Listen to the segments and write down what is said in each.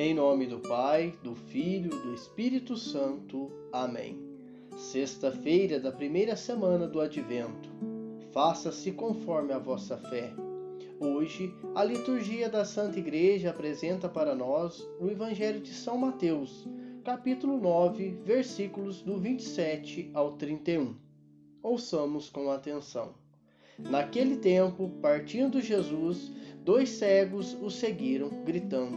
Em nome do Pai, do Filho, do Espírito Santo. Amém. Sexta-feira da primeira semana do Advento. Faça-se conforme a vossa fé. Hoje, a liturgia da Santa Igreja apresenta para nós o Evangelho de São Mateus, capítulo 9, versículos do 27 ao 31. Ouçamos com atenção. Naquele tempo, partindo Jesus, dois cegos o seguiram, gritando: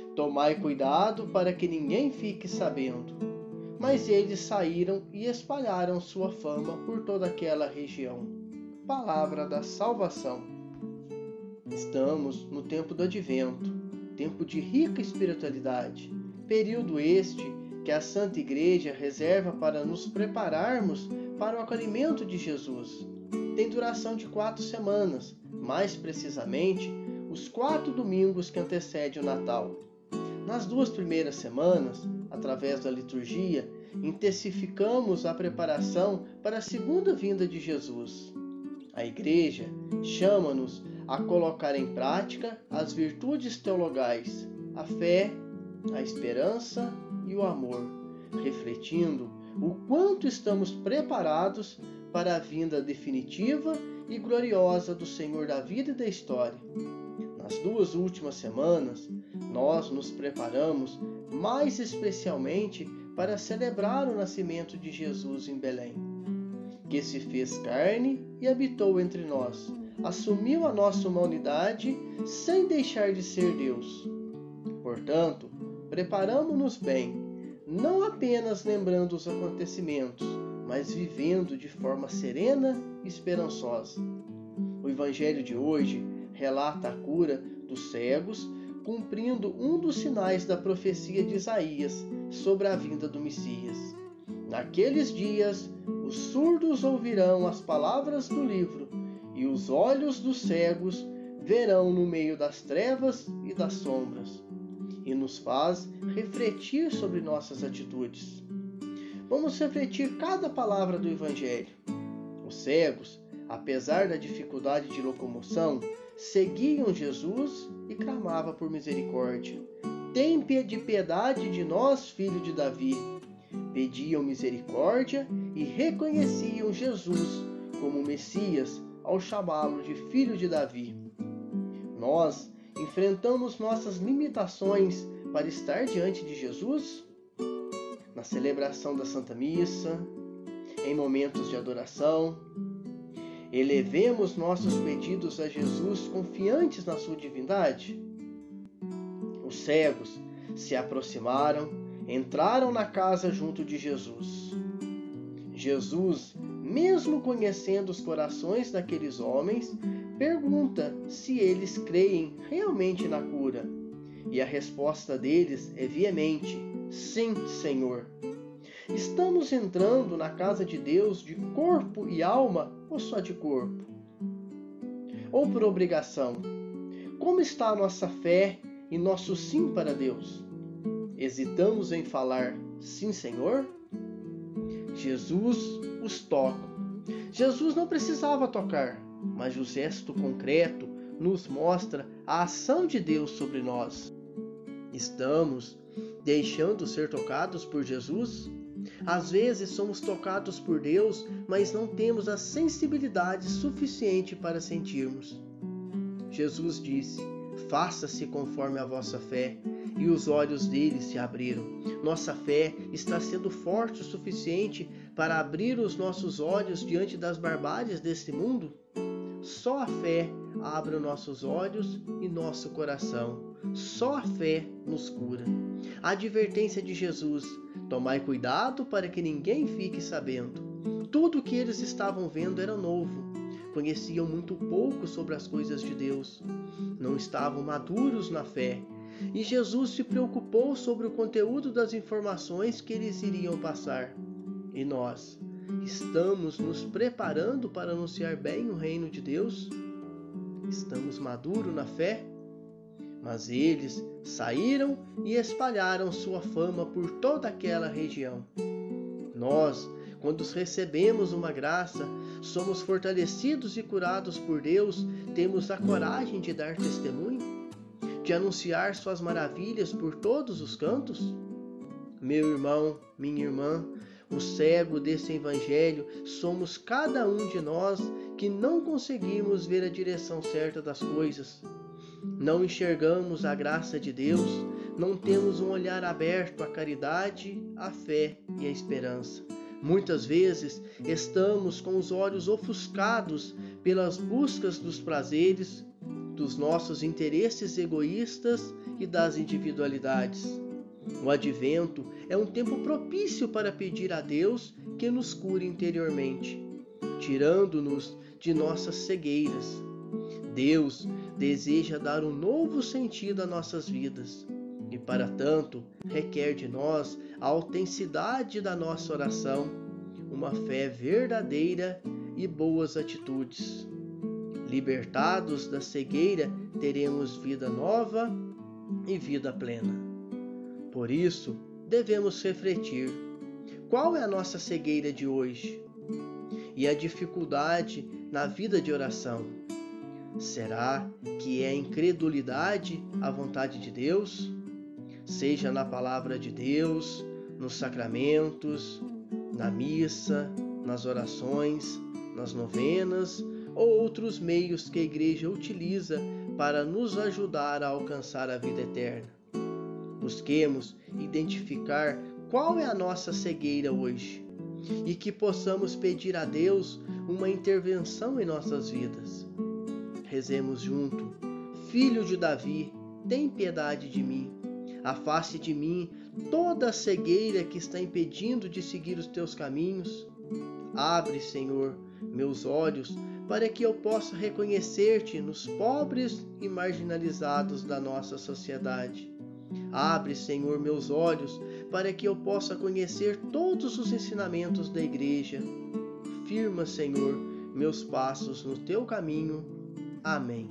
Tomai cuidado para que ninguém fique sabendo. Mas eles saíram e espalharam sua fama por toda aquela região. Palavra da salvação. Estamos no tempo do advento, tempo de rica espiritualidade, período este que a Santa Igreja reserva para nos prepararmos para o acolhimento de Jesus tem duração de quatro semanas, mais precisamente, os quatro domingos que antecedem o Natal. Nas duas primeiras semanas, através da liturgia, intensificamos a preparação para a segunda vinda de Jesus. A Igreja chama-nos a colocar em prática as virtudes teologais, a fé, a esperança e o amor, refletindo o quanto estamos preparados para a vinda definitiva e gloriosa do Senhor da vida e da história. Nas duas últimas semanas, nós nos preparamos mais especialmente para celebrar o nascimento de Jesus em Belém, que se fez carne e habitou entre nós, assumiu a nossa humanidade sem deixar de ser Deus. Portanto, preparamos-nos bem, não apenas lembrando os acontecimentos, mas vivendo de forma serena e esperançosa. O Evangelho de hoje relata a cura dos cegos, cumprindo um dos sinais da profecia de Isaías sobre a vinda do Messias. Naqueles dias, os surdos ouvirão as palavras do livro, e os olhos dos cegos verão no meio das trevas e das sombras, e nos faz refletir sobre nossas atitudes vamos refletir cada palavra do Evangelho. Os cegos, apesar da dificuldade de locomoção, seguiam Jesus e clamavam por misericórdia. Tem de piedade de nós, filho de Davi. Pediam misericórdia e reconheciam Jesus como Messias ao chamá-lo de filho de Davi. Nós enfrentamos nossas limitações para estar diante de Jesus? na celebração da Santa Missa, em momentos de adoração. Elevemos nossos pedidos a Jesus confiantes na sua divindade. Os cegos se aproximaram, entraram na casa junto de Jesus. Jesus, mesmo conhecendo os corações daqueles homens, pergunta se eles creem realmente na cura. E a resposta deles é veemente: Sim, Senhor. Estamos entrando na casa de Deus de corpo e alma ou só de corpo? Ou por obrigação? Como está a nossa fé e nosso sim para Deus? Hesitamos em falar sim, Senhor? Jesus os toca. Jesus não precisava tocar, mas o gesto concreto nos mostra a ação de Deus sobre nós. Estamos deixando ser tocados por Jesus? Às vezes somos tocados por Deus, mas não temos a sensibilidade suficiente para sentirmos. Jesus disse: Faça-se conforme a vossa fé. E os olhos dele se abriram. Nossa fé está sendo forte o suficiente para abrir os nossos olhos diante das barbáries deste mundo? Só a fé abre nossos olhos e nosso coração. Só a fé nos cura. A advertência de Jesus: tomai cuidado para que ninguém fique sabendo. Tudo o que eles estavam vendo era novo. Conheciam muito pouco sobre as coisas de Deus. Não estavam maduros na fé. e Jesus se preocupou sobre o conteúdo das informações que eles iriam passar. E nós estamos nos preparando para anunciar bem o reino de Deus? Estamos maduros na fé? Mas eles saíram e espalharam sua fama por toda aquela região. Nós, quando recebemos uma graça, somos fortalecidos e curados por Deus, temos a coragem de dar testemunho? De anunciar suas maravilhas por todos os cantos? Meu irmão, minha irmã, o cego desse evangelho somos cada um de nós que não conseguimos ver a direção certa das coisas não enxergamos a graça de Deus, não temos um olhar aberto à caridade, à fé e à esperança. Muitas vezes estamos com os olhos ofuscados pelas buscas dos prazeres, dos nossos interesses egoístas e das individualidades. O advento é um tempo propício para pedir a Deus que nos cure interiormente, tirando-nos de nossas cegueiras. Deus deseja dar um novo sentido a nossas vidas e, para tanto, requer de nós a autenticidade da nossa oração, uma fé verdadeira e boas atitudes. Libertados da cegueira, teremos vida nova e vida plena. Por isso, devemos refletir: qual é a nossa cegueira de hoje? E a dificuldade na vida de oração? Será que é incredulidade à vontade de Deus? Seja na palavra de Deus, nos sacramentos, na missa, nas orações, nas novenas ou outros meios que a igreja utiliza para nos ajudar a alcançar a vida eterna. Busquemos identificar qual é a nossa cegueira hoje e que possamos pedir a Deus uma intervenção em nossas vidas. Rezemos junto. Filho de Davi, tem piedade de mim. Afaste de mim toda a cegueira que está impedindo de seguir os teus caminhos. Abre, Senhor, meus olhos para que eu possa reconhecer-te nos pobres e marginalizados da nossa sociedade. Abre, Senhor, meus olhos para que eu possa conhecer todos os ensinamentos da Igreja. Firma, Senhor, meus passos no teu caminho Amém.